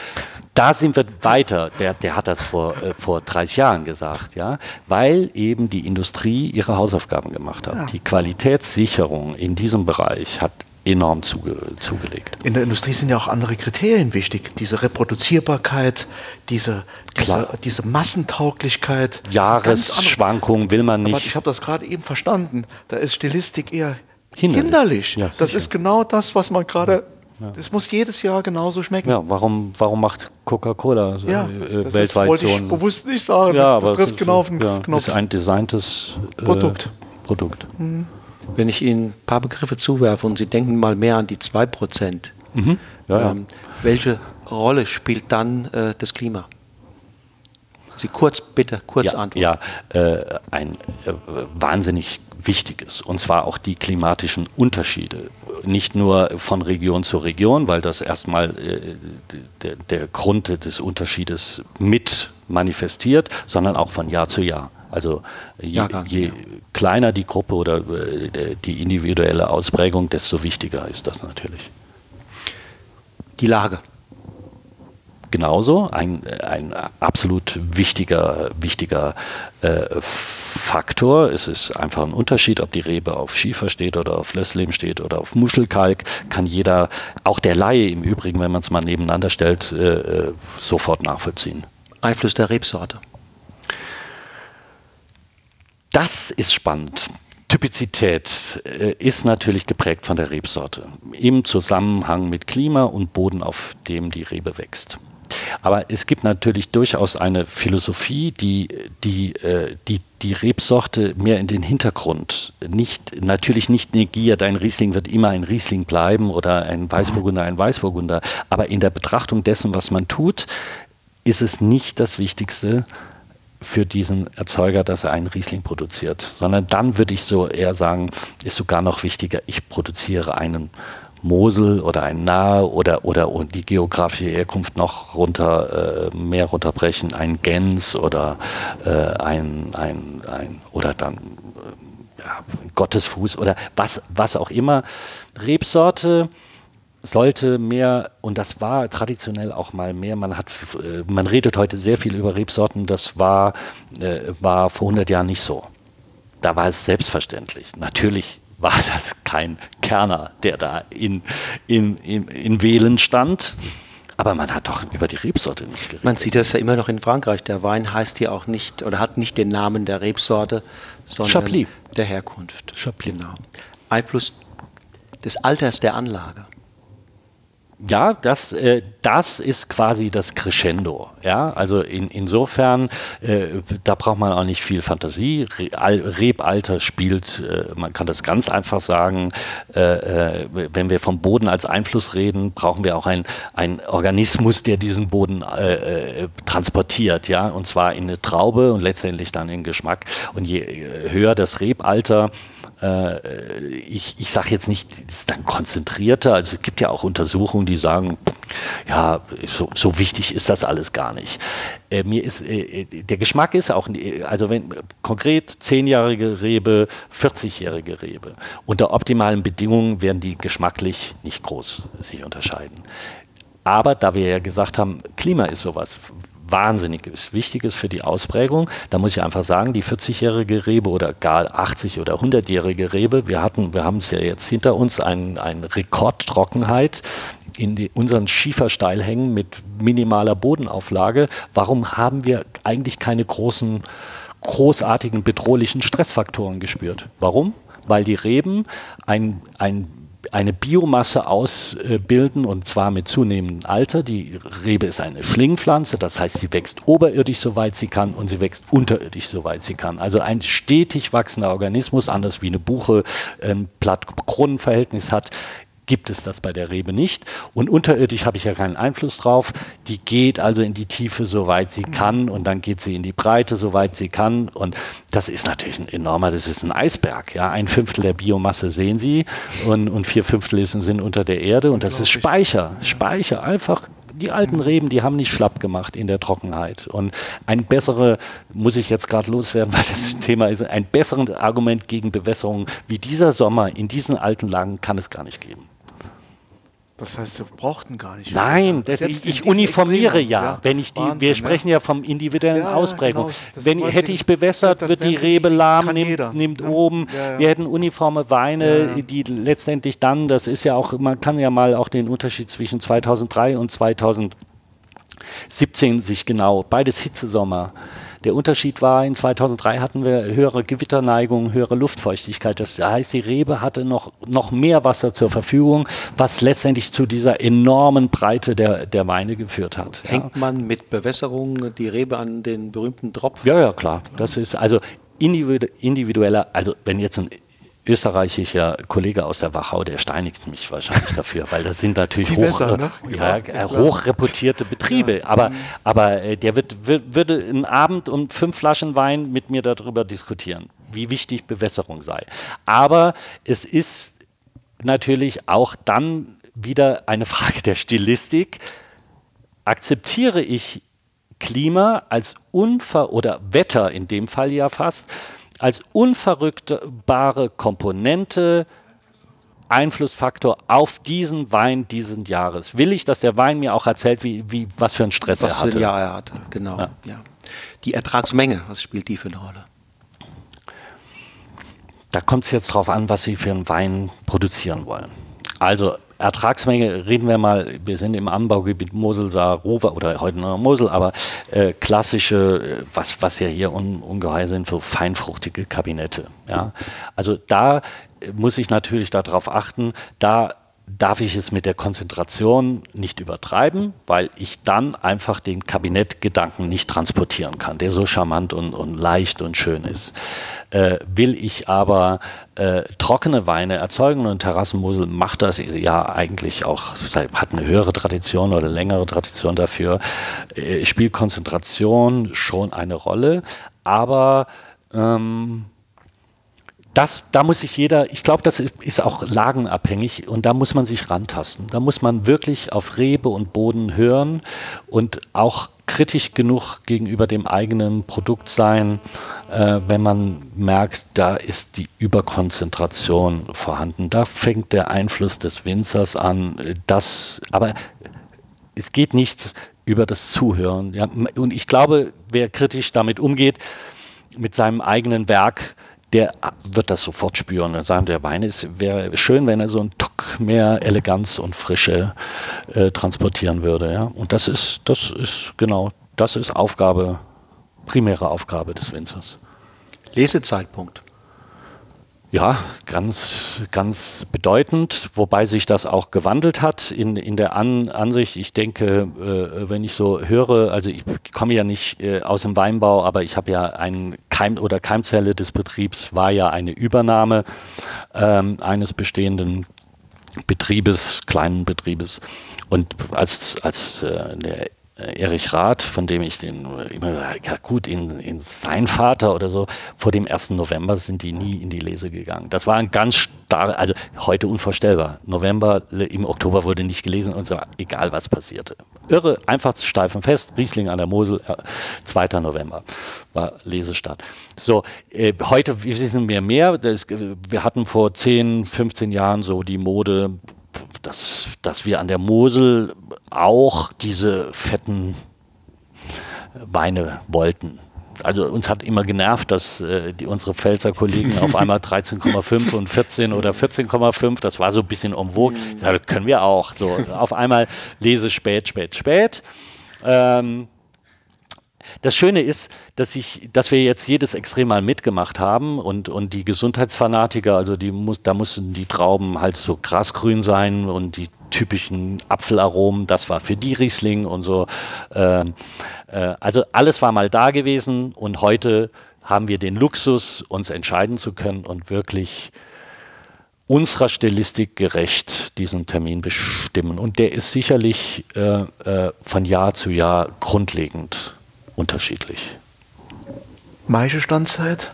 Da sind wir weiter. Der, der hat das vor, äh, vor 30 Jahren gesagt, ja, weil eben die Industrie ihre Hausaufgaben gemacht hat. Ja. Die Qualitätssicherung in diesem Bereich hat enorm zuge zugelegt. In der Industrie sind ja auch andere Kriterien wichtig. Diese Reproduzierbarkeit, diese, diese, diese Massentauglichkeit. Jahresschwankungen will man nicht. Aber ich habe das gerade eben verstanden. Da ist Stilistik eher hinderlich. hinderlich. Ja, das ist genau das, was man gerade Es muss jedes Jahr genauso schmecken. Ja, warum, warum macht Coca-Cola so, ja, äh, weltweit das so ein... bewusst nicht sagen. Ja, das, trifft genau auf den ja, Knopf. Das ist ein designtes äh, Produkt. Produkt. Mhm. Wenn ich Ihnen ein paar Begriffe zuwerfe und Sie denken mal mehr an die 2%, mhm. ja, ähm, welche Rolle spielt dann äh, das Klima? Sie kurz, bitte, kurz ja, antworten. Ja, äh, ein äh, wahnsinnig wichtiges, und zwar auch die klimatischen Unterschiede. Nicht nur von Region zu Region, weil das erstmal äh, der, der Grund des Unterschiedes mit manifestiert, sondern auch von Jahr zu Jahr. Also je, je kleiner die Gruppe oder äh, die individuelle Ausprägung, desto wichtiger ist das natürlich. Die Lage. Genauso ein, ein absolut wichtiger, wichtiger äh, Faktor. Es ist einfach ein Unterschied, ob die Rebe auf Schiefer steht oder auf Lösslehm steht oder auf Muschelkalk. Kann jeder, auch der Laie im Übrigen, wenn man es mal nebeneinander stellt, äh, äh, sofort nachvollziehen. Einfluss der Rebsorte. Das ist spannend. Typizität äh, ist natürlich geprägt von der Rebsorte im Zusammenhang mit Klima und Boden, auf dem die Rebe wächst. Aber es gibt natürlich durchaus eine Philosophie, die die, äh, die, die Rebsorte mehr in den Hintergrund nicht, natürlich nicht negiert. Ein Riesling wird immer ein Riesling bleiben oder ein Weißburgunder ein Weißburgunder. Aber in der Betrachtung dessen, was man tut, ist es nicht das Wichtigste, für diesen Erzeuger, dass er einen Riesling produziert, sondern dann würde ich so eher sagen, ist sogar noch wichtiger, ich produziere einen Mosel oder ein Nahe oder, oder die geografische Herkunft noch runter, äh, mehr runterbrechen, ein Gens oder äh, ein, ein, ein, oder dann äh, ja, Gottesfuß oder was, was auch immer. Rebsorte, sollte mehr, und das war traditionell auch mal mehr, man hat, äh, man redet heute sehr viel über Rebsorten, das war, äh, war vor 100 Jahren nicht so. Da war es selbstverständlich. Natürlich war das kein Kerner, der da in, in, in, in Wählen stand. Aber man hat doch über die Rebsorte nicht geredet. Man sieht das ja immer noch in Frankreich. Der Wein heißt hier auch nicht oder hat nicht den Namen der Rebsorte, sondern Chablis. der Herkunft. Chablis. Genau. Einfluss des Alters der Anlage ja, das, äh, das ist quasi das Crescendo. Ja, also in, insofern, äh, da braucht man auch nicht viel Fantasie. Re Rebalter spielt, äh, man kann das ganz einfach sagen, äh, äh, wenn wir vom Boden als Einfluss reden, brauchen wir auch einen Organismus, der diesen Boden äh, transportiert, ja, und zwar in eine Traube und letztendlich dann in Geschmack. Und je höher das Rebalter, Äh, ich ich sage jetzt nicht, ist dann konzentrierter. Also es gibt ja auch Untersuchungen, die sagen, ja, so, so wichtig ist das alles gar nicht. Äh, mir ist äh, der Geschmack ist auch, also wenn konkret zehnjährige Rebe, 40-jährige Rebe unter optimalen Bedingungen werden die geschmacklich nicht groß sich unterscheiden. Aber da wir ja gesagt haben, Klima ist sowas wahnsinniges Wichtiges für die Ausprägung. Da muss ich einfach sagen, die 40-jährige Rebe oder gar 80- oder 100-jährige Rebe, wir hatten, wir haben es ja jetzt hinter uns, ein, ein Rekordtrockenheit in die, unseren Schiefersteilhängen mit minimaler Bodenauflage. Warum haben wir eigentlich keine großen, großartigen bedrohlichen Stressfaktoren gespürt? Warum? Weil die Reben ein, ein eine Biomasse ausbilden und zwar mit zunehmendem Alter. Die Rebe ist eine Schlingpflanze, das heißt, sie wächst oberirdisch, soweit sie kann, und sie wächst unterirdisch, soweit sie kann. Also ein stetig wachsender Organismus, anders wie eine Buche ein Blatt-Kronenverhältnis hat, gibt es das bei der Rebe nicht. Und unterirdisch habe ich ja keinen Einfluss drauf. Die geht also in die Tiefe, soweit sie kann, und dann geht sie in die Breite, soweit sie kann. Und das ist natürlich ein enormer, das ist ein Eisberg. Ja? Ein Fünftel der Biomasse sehen Sie und, und vier Fünftel sind unter der Erde. Und das ist Speicher. Speicher, einfach die alten Reben, die haben nicht schlapp gemacht in der Trockenheit. Und ein bessere, muss ich jetzt gerade loswerden, weil das Thema ist, ein besseres Argument gegen Bewässerung wie dieser Sommer in diesen alten Lagen kann es gar nicht geben. Das heißt, wir brauchten gar nicht. Nein, das, ich, ich uniformiere ja. ja. Wenn ich die, Wahnsinn, wir sprechen ja vom individuellen ja, Ausprägung. Genau. Wenn hätte ich bewässert, wird die Rebe lahm, nimmt, nimmt ja. oben. Wir hätten uniforme Weine, die letztendlich dann, das ist ja auch, man kann ja mal auch den Unterschied zwischen 2003 und 2017 sich genau, beides Hitzesommer. Der Unterschied war, in 2003 hatten wir höhere Gewitterneigung, höhere Luftfeuchtigkeit. Das heißt, die Rebe hatte noch, noch mehr Wasser zur Verfügung, was letztendlich zu dieser enormen Breite der, der Weine geführt hat. Hängt ja. man mit Bewässerung die Rebe an den berühmten Tropf? Ja, ja, klar. Das ist also individueller, also wenn jetzt ein österreichischer Kollege aus der Wachau, der steinigt mich wahrscheinlich dafür, weil das sind natürlich hoch, besser, ne? ja, ja, hochreputierte Betriebe. Ja. Aber, aber äh, der wird, wird, würde einen Abend um fünf Flaschen Wein mit mir darüber diskutieren, wie wichtig Bewässerung sei. Aber es ist natürlich auch dann wieder eine Frage der Stilistik. Akzeptiere ich Klima als Unver- oder Wetter in dem Fall ja fast als unverrückbare Komponente, Einflussfaktor auf diesen Wein diesen Jahres. Will ich, dass der Wein mir auch erzählt, wie, wie, was für einen Stress was er hatte? Was für ein Jahr er hatte, genau. Ja. Ja. Die Ertragsmenge, was spielt die für eine Rolle? Da kommt es jetzt darauf an, was Sie für einen Wein produzieren wollen. Also Ertragsmenge reden wir mal, wir sind im Anbaugebiet Mosel, Saar, Ruwer oder heute noch Mosel, aber äh, klassische, äh, was, was ja hier un, ungeheuer sind, so feinfruchtige Kabinette. Ja? Also da äh, muss ich natürlich darauf achten, da darf ich es mit der Konzentration nicht übertreiben, weil ich dann einfach den Kabinettgedanken nicht transportieren kann, der so charmant und, und leicht und schön ist. Äh, will ich aber äh, trockene Weine erzeugen und Terrassenmosel macht das ja eigentlich auch, hat eine höhere Tradition oder längere Tradition dafür, äh, spielt Konzentration schon eine Rolle, aber ähm, das, da muss sich jeder, ich glaube, das ist auch lagenabhängig und da muss man sich rantasten. Da muss man wirklich auf Rebe und Boden hören und auch kritisch genug gegenüber dem eigenen Produkt sein, äh, wenn man merkt, da ist die Überkonzentration vorhanden. Da fängt der Einfluss des Winzers an. Das, aber es geht nichts über das Zuhören. Ja, und ich glaube, wer kritisch damit umgeht, mit seinem eigenen Werk, der wird das sofort spüren und sagen, der Wein ist, wäre schön, wenn er so einen Tuck mehr Eleganz und Frische äh, transportieren würde. Ja? Und das ist, das ist genau, das ist Aufgabe, primäre Aufgabe des Winzers. Lesezeitpunkt. Ja, ganz, ganz bedeutend, wobei sich das auch gewandelt hat in, in der An Ansicht. Ich denke, äh, wenn ich so höre, also ich komme ja nicht äh, aus dem Weinbau, aber ich habe ja ein Keim oder Keimzelle des Betriebs war ja eine Übernahme ähm, eines bestehenden Betriebes, kleinen Betriebes. Und als, als äh, der Erich Rath, von dem ich den immer, ja gut, in, in sein Vater oder so, vor dem 1. November sind die nie in die Lese gegangen. Das war ein ganz starr, also heute unvorstellbar. November, im Oktober wurde nicht gelesen und so, egal was passierte. Irre, einfach steif und fest, Riesling an der Mosel, äh, 2. November war Lesestart. So, äh, heute wissen wir mehr. Das, wir hatten vor 10, 15 Jahren so die Mode, dass, dass wir an der Mosel auch diese fetten Weine wollten. Also uns hat immer genervt, dass äh, die, unsere Pfälzer Kollegen auf einmal 13,5 und 14 oder 14,5, das war so ein bisschen. Mhm. Das können wir auch. So auf einmal lese spät, spät, spät. Ähm, das Schöne ist, dass, ich, dass wir jetzt jedes Extrem mal mitgemacht haben und, und die Gesundheitsfanatiker, also die muss, da mussten die Trauben halt so grasgrün sein und die typischen Apfelaromen, das war für die Riesling und so. Ähm, äh, also alles war mal da gewesen und heute haben wir den Luxus, uns entscheiden zu können und wirklich unserer Stilistik gerecht diesen Termin bestimmen. Und der ist sicherlich äh, äh, von Jahr zu Jahr grundlegend unterschiedlich. Maischestandzeit,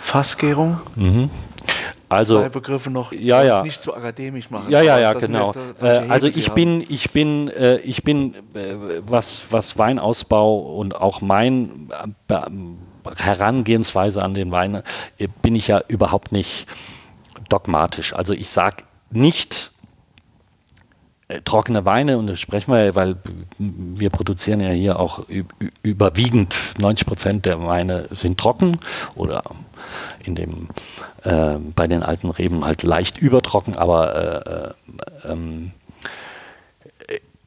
Fassgärung. Mhm. Also, Zwei Begriffe noch, ja, ja. nicht zu akademisch machen. Ja, ja, ja, genau. welche Äh, also ich bin, ich bin, äh, ich bin, äh, was, was Weinausbau und auch mein äh, Herangehensweise an den Wein, äh, bin ich ja überhaupt nicht dogmatisch. Also ich sage nicht trockene Weine, und das sprechen wir, ja, weil wir produzieren ja hier auch überwiegend 90 Prozent der Weine sind trocken oder in dem äh, bei den alten Reben halt leicht übertrocken, aber äh, äh, ähm,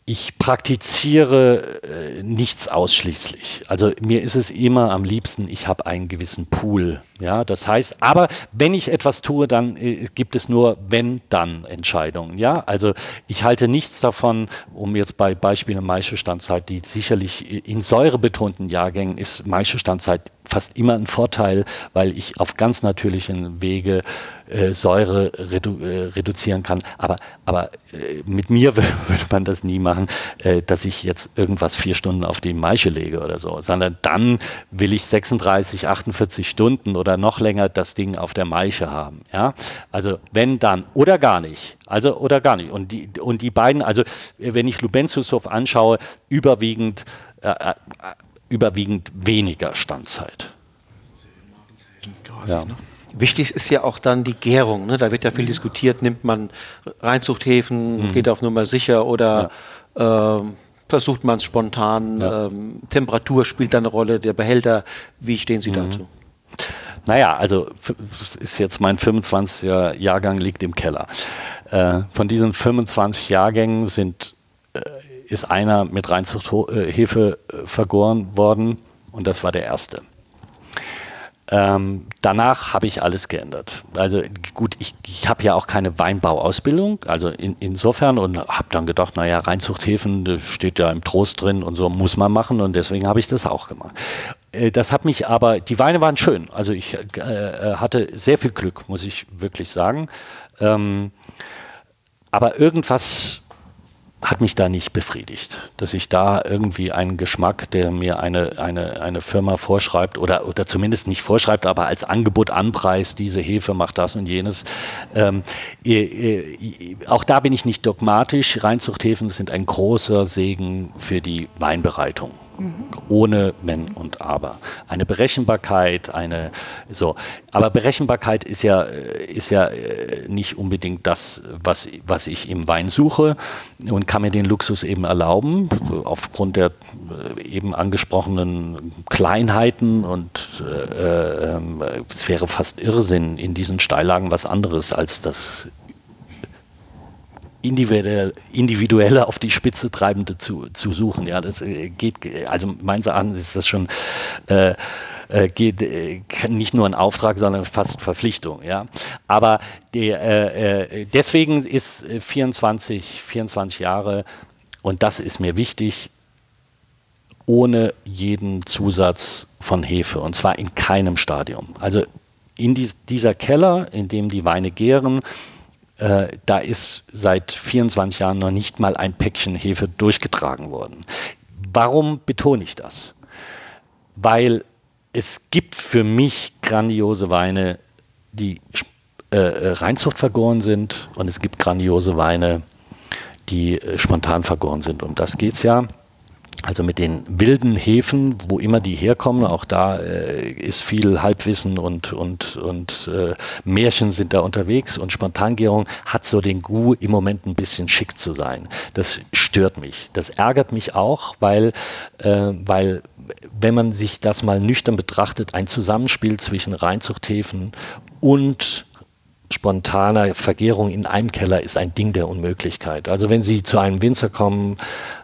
ich praktiziere äh, nichts ausschließlich. Also mir ist es immer am liebsten, ich habe einen gewissen Pool. Ja, das heißt, aber wenn ich etwas tue, dann äh, gibt es nur wenn-dann Entscheidungen. Ja, also ich halte nichts davon, um jetzt bei Beispielen Maischestandzeit, die sicherlich in säurebetonten Jahrgängen ist Maischestandzeit fast immer ein Vorteil, weil ich auf ganz natürlichen Wege äh, Säure redu äh, reduzieren kann. Aber, aber äh, mit mir wür- würde man das nie machen, äh, dass ich jetzt irgendwas vier Stunden auf die Maische lege oder so, sondern dann will ich 36, 48 Stunden oder noch länger das Ding auf der Maische haben. Ja? Also wenn dann oder gar nicht. Also oder gar nicht. Und die, und die beiden, also wenn ich Lubentiushof anschaue, überwiegend, äh, äh, überwiegend weniger Standzeit. Quasi, Ja. ne? Wichtig ist ja auch dann die Gärung. Ne? Da wird ja Mhm. viel diskutiert, nimmt man Reinzuchthäfen, geht auf Nummer sicher oder ähm, versucht man es spontan. Ja. Ähm, Temperatur spielt da eine Rolle, der Behälter. Wie stehen Mhm. Sie dazu? Naja, also ist jetzt mein 25er Jahrgang liegt im Keller. Äh, von diesen 25 Jahrgängen sind, äh, ist einer mit Reinzuchthefe äh, vergoren worden und das war der erste. Ähm, danach habe ich alles geändert. Also gut, ich, ich habe ja auch keine Weinbauausbildung, also in, insofern und habe dann gedacht, naja, Reinzuchthäfen, das steht ja im Trost drin und so muss man machen und deswegen habe ich das auch gemacht. Äh, Das hat mich aber, die Weine waren schön, also ich äh, äh, hatte sehr viel Glück, muss ich wirklich sagen. Ähm, aber irgendwas hat mich da nicht befriedigt, dass ich da irgendwie einen Geschmack, der mir eine, eine, eine Firma vorschreibt oder, oder zumindest nicht vorschreibt, aber als Angebot anpreist, diese Hefe macht das und jenes. Ähm, äh, äh, auch da bin ich nicht dogmatisch. Reinzuchthäfen sind ein großer Segen für die Weinbereitung. Ohne Wenn und Aber. Eine Berechenbarkeit, eine so. Aber Berechenbarkeit ist ja, äh, ist ja äh, nicht unbedingt das, was, was ich im Wein suche und kann mir den Luxus eben erlauben, aufgrund der äh, eben angesprochenen Kleinheiten und äh, ähm, es wäre fast Irrsinn, in diesen Steillagen was anderes als das individuell, individuelle auf die Spitze treibende zu, zu suchen. Ja, das äh, geht, also meines Erachtens ist das schon äh, äh, geht, äh, nicht nur ein Auftrag, sondern fast Verpflichtung. Ja, aber die, äh, deswegen ist äh, 24, 24 Jahre und das ist mir wichtig ohne jeden Zusatz von Hefe und zwar in keinem Stadium. Also in dies, dieser Keller, in dem die Weine gären, äh, da ist seit 24 Jahren noch nicht mal ein Päckchen Hefe durchgetragen worden. Warum betone ich das? Weil es gibt für mich grandiose Weine, die äh, äh, Reinzucht vergoren sind und es gibt grandiose Weine, die äh, spontan vergoren sind. Um das geht es ja. Also mit den wilden Hefen, wo immer die herkommen, auch da äh, ist viel Halbwissen und, und, und äh, Märchen sind da unterwegs und Spontangärung hat so den Gu im Moment ein bisschen schick zu sein. Das stört mich. Das ärgert mich auch, weil, äh, weil wenn man sich das mal nüchtern betrachtet, ein Zusammenspiel zwischen Reinzuchthäfen und spontaner Vergärung in einem Keller ist ein Ding der Unmöglichkeit. Also wenn Sie zu einem Winzer kommen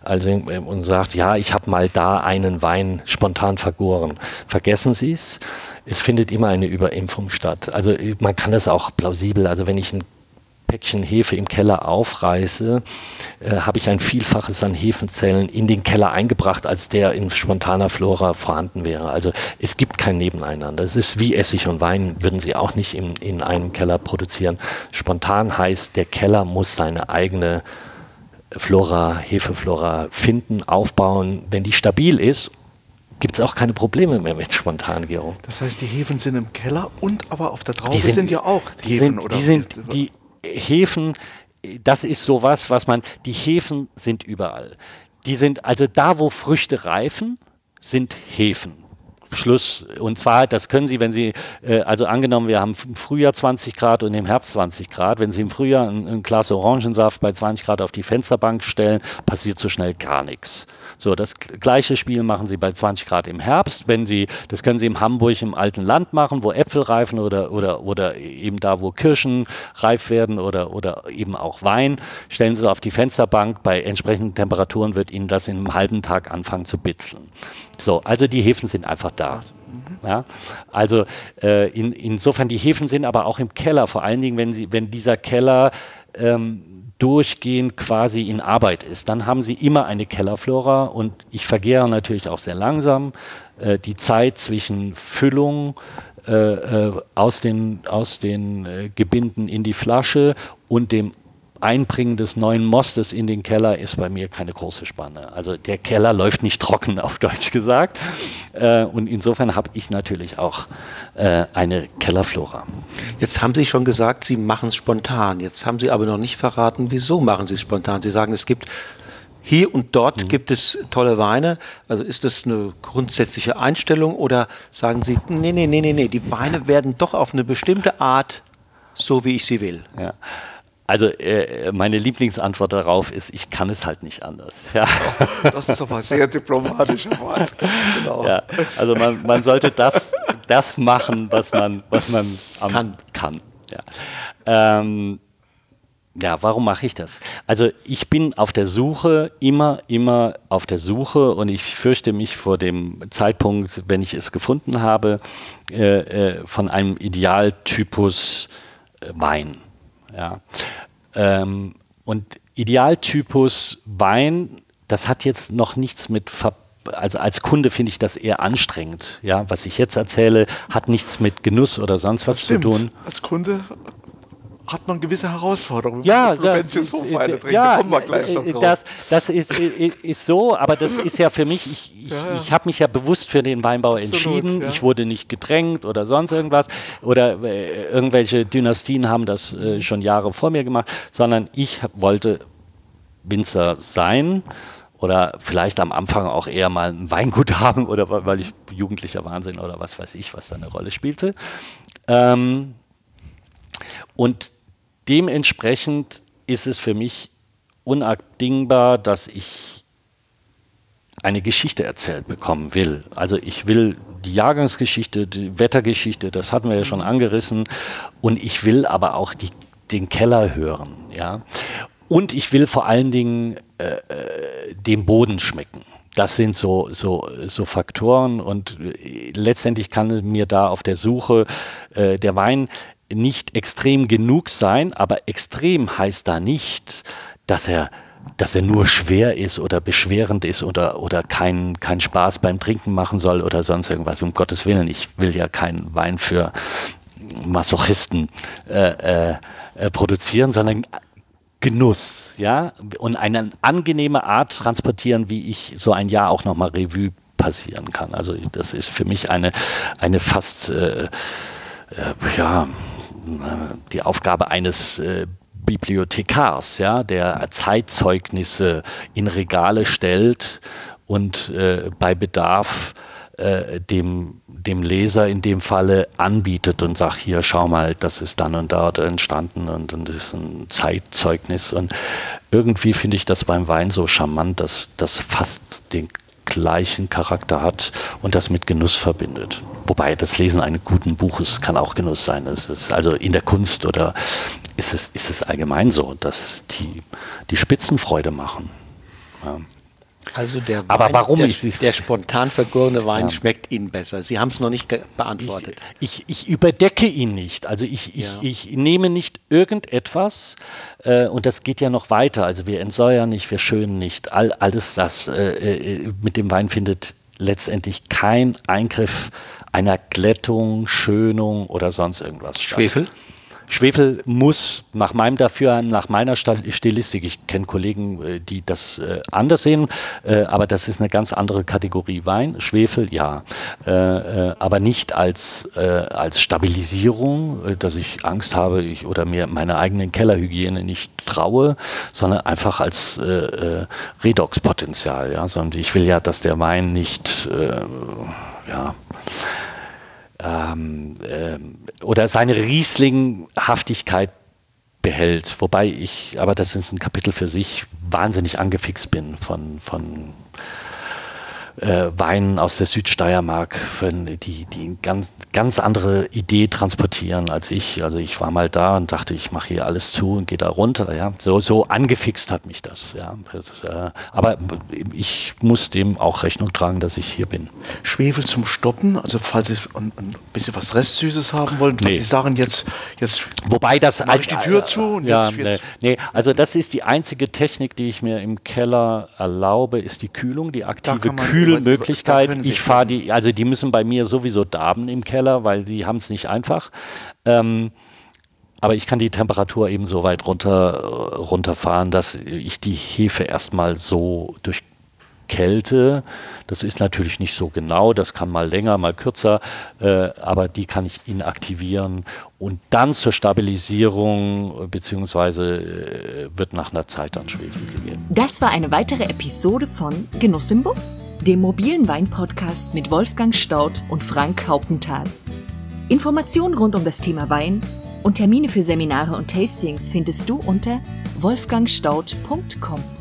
also, und sagt, ja, ich habe mal da einen Wein spontan vergoren, vergessen Sie es. Es findet immer eine Überimpfung statt. Also man kann das auch plausibel, also wenn ich einen Päckchen Hefe im Keller aufreiße, äh, habe ich ein Vielfaches an Hefenzellen in den Keller eingebracht, als der in spontaner Flora vorhanden wäre. Also es gibt kein Nebeneinander. Es ist wie Essig und Wein, würden Sie auch nicht in, in einem Keller produzieren. Spontan heißt, der Keller muss seine eigene Flora, Hefeflora finden, aufbauen. Wenn die stabil ist, gibt es auch keine Probleme mehr mit Spontangärung. Das heißt, die Hefen sind im Keller und aber auf der Traube sind, sind, ja auch die Hefen, sind, oder? Die, sind, die Hefen, das ist sowas, was man, die Hefen sind überall. Die sind, also da, wo Früchte reifen, sind Hefen. Schluss. Und zwar, das können Sie, wenn Sie, äh, also angenommen, wir haben im Frühjahr 20 Grad und im Herbst 20 Grad, wenn Sie im Frühjahr ein, ein Glas Orangensaft bei 20 Grad auf die Fensterbank stellen, passiert so schnell gar nichts. So, das gleiche Spiel machen Sie bei 20 Grad im Herbst. Wenn Sie, das können Sie in Hamburg im alten Land machen, wo Äpfel reifen oder, oder, oder eben da, wo Kirschen reif werden oder, oder eben auch Wein. Stellen Sie auf die Fensterbank. Bei entsprechenden Temperaturen wird Ihnen das in einem halben Tag anfangen zu bitzeln. So, also die Hefen sind einfach da. Ja, also äh, in, insofern die Hefen sind aber auch im Keller, vor allen Dingen, wenn, sie, wenn dieser Keller ähm, durchgehend quasi in Arbeit ist. Dann haben Sie immer eine Kellerflora und ich vergehre natürlich auch sehr langsam. Äh, die Zeit zwischen Füllung äh, äh, aus den, aus den äh, Gebinden in die Flasche und dem Einbringen des neuen Mostes in den Keller ist bei mir keine große Spanne. Also der Keller läuft nicht trocken, auf Deutsch gesagt. Äh, und insofern habe ich natürlich auch äh, eine Kellerflora. Jetzt haben Sie schon gesagt, Sie machen es spontan. Jetzt haben Sie aber noch nicht verraten, wieso machen Sie es spontan. Sie sagen, es gibt hier und dort mhm. gibt es tolle Weine. Also ist das eine grundsätzliche Einstellung oder sagen Sie, nee, nee, nee, nee, nee, die Weine werden doch auf eine bestimmte Art so, wie ich sie will? Ja. Also äh, meine Lieblingsantwort darauf ist, ich kann es halt nicht anders. Ja. Das ist aber sehr diplomatischer Wort. Genau. Ja, also man, man, sollte das, das machen, was man, was man kann. kann. Ja. Ähm, ja, warum mache ich das? Also ich bin auf der Suche, immer, immer auf der Suche und ich fürchte mich vor dem Zeitpunkt, wenn ich es gefunden habe, äh, äh, von einem Idealtypus Wein. Ja. Ähm, und Idealtypus Wein, das hat jetzt noch nichts mit Ver also als Kunde finde ich das eher anstrengend. Ja, was ich jetzt erzähle, hat nichts mit Genuss oder sonst was zu tun. Als Kunde hat man gewisse Herausforderungen. Ja, das, ist, ja, kommen wir gleich noch drauf. Das, das ist, ist, so, aber das ist ja für mich, ich, ich, ja, ja. ich habe mich ja bewusst für den Weinbau Absolut, entschieden. Ich wurde nicht gedrängt oder sonst irgendwas. Oder äh, irgendwelche Dynastien haben das äh, schon Jahre vor mir gemacht, sondern ich wollte Winzer sein oder vielleicht am Anfang auch eher mal ein Weingut haben oder weil ich jugendlicher Wahnsinn oder was weiß ich, was da eine Rolle spielte. Ähm, und dementsprechend ist es für mich unabdingbar, dass ich eine Geschichte erzählt bekommen will. Also ich will die Jahrgangsgeschichte, die Wettergeschichte, das hatten wir ja schon angerissen, und ich will aber auch die, den Keller hören. Ja? Und ich will vor allen Dingen äh, äh den Boden schmecken. Das sind so, so, so Faktoren und äh, letztendlich kann mir da auf der Suche äh, der Wein nicht extrem genug sein, aber extrem heißt da nicht, dass er dass er nur schwer ist oder beschwerend ist oder, oder keinen kein Spaß beim Trinken machen soll oder sonst irgendwas. Um Gottes Willen, ich will ja keinen Wein für Masochisten äh, äh, produzieren, sondern Genuss, ja, und eine angenehme Art transportieren, wie ich so ein Jahr auch nochmal Revue passieren kann. Also das ist für mich eine, eine fast, äh, äh, ja, die Aufgabe eines äh, Bibliothekars, ja, der Zeitzeugnisse in Regale stellt und äh, bei Bedarf äh, dem, dem Leser in dem Falle anbietet und sagt, hier schau mal, das ist dann und dort entstanden und, und das ist ein Zeitzeugnis. Und irgendwie finde ich das beim Wein so charmant, dass das fast den gleichen Charakter hat und das mit Genuss verbindet. Wobei das Lesen eines guten Buches kann auch Genuss sein. Also in der Kunst oder ist es, ist es allgemein so, dass die, die Spitzenfreude machen. Ja. Also der Wein, Aber warum der, ich- der spontan vergorene Wein Ja. schmeckt Ihnen besser. Sie haben es noch nicht beantwortet. Ich, ich, ich überdecke ihn nicht. Also ich, ich, Ja. ich nehme nicht irgendetwas äh, und das geht ja noch weiter. Also wir entsäuern nicht, wir schönen nicht. All, alles das äh, äh, mit dem Wein findet letztendlich kein Eingriff einer Glättung, Schönung oder sonst irgendwas statt. Schwefel? Schwefel muss nach meinem Dafürhalten, nach meiner Stilistik, ich kenne Kollegen, äh, die das äh, anders sehen, äh, aber das ist eine ganz andere Kategorie Wein. Schwefel, ja, äh, äh, aber nicht als, äh, als Stabilisierung, dass ich Angst habe ich, oder mir meiner eigenen Kellerhygiene nicht traue, sondern einfach als Redoxpotenzial. Ja? Sondern ich will ja, dass der Wein nicht, ja, ähm, ähm, oder seine Rieslinghaftigkeit behält. Wobei ich, aber das ist ein Kapitel für sich, wahnsinnig angefixt bin von, von äh, Weinen aus der Südsteiermark, die, die eine ganz, ganz andere Idee transportieren als ich. Also ich war mal da und dachte, ich mache hier alles zu und gehe da runter. Ja. So, so angefixt hat mich das. Ja. das äh, aber ich muss dem auch Rechnung tragen, dass ich hier bin. Schwefel zum Stoppen, also falls Sie ein, ein bisschen was Restsüßes haben wollen, was Nee. Sie sagen jetzt, jetzt Wobei das Mach ich die Tür zu und ja, jetzt- jetzt- nee, nee, also das ist die einzige Technik, die ich mir im Keller erlaube, ist die Kühlung, die aktive man- Kühlmöglichkeit. Ich fahre die, also die müssen bei mir sowieso darben im Keller, weil die haben es nicht einfach. Ähm, aber ich kann die Temperatur eben so weit runter, runterfahren, dass ich die Hefe erstmal so durch Kälte, das ist natürlich nicht so genau, das kann mal länger, mal kürzer, äh, aber die kann ich inaktivieren und dann zur Stabilisierung äh, beziehungsweise äh, wird nach einer Zeit dann Schwefel gegeben. Das war eine weitere Episode von Genuss im Bus, dem mobilen Wein-Podcast mit Wolfgang Staudt und Frank Hauptenthal. Informationen rund um das Thema Wein und Termine für Seminare und Tastings findest du unter wolfgangstaudt.com.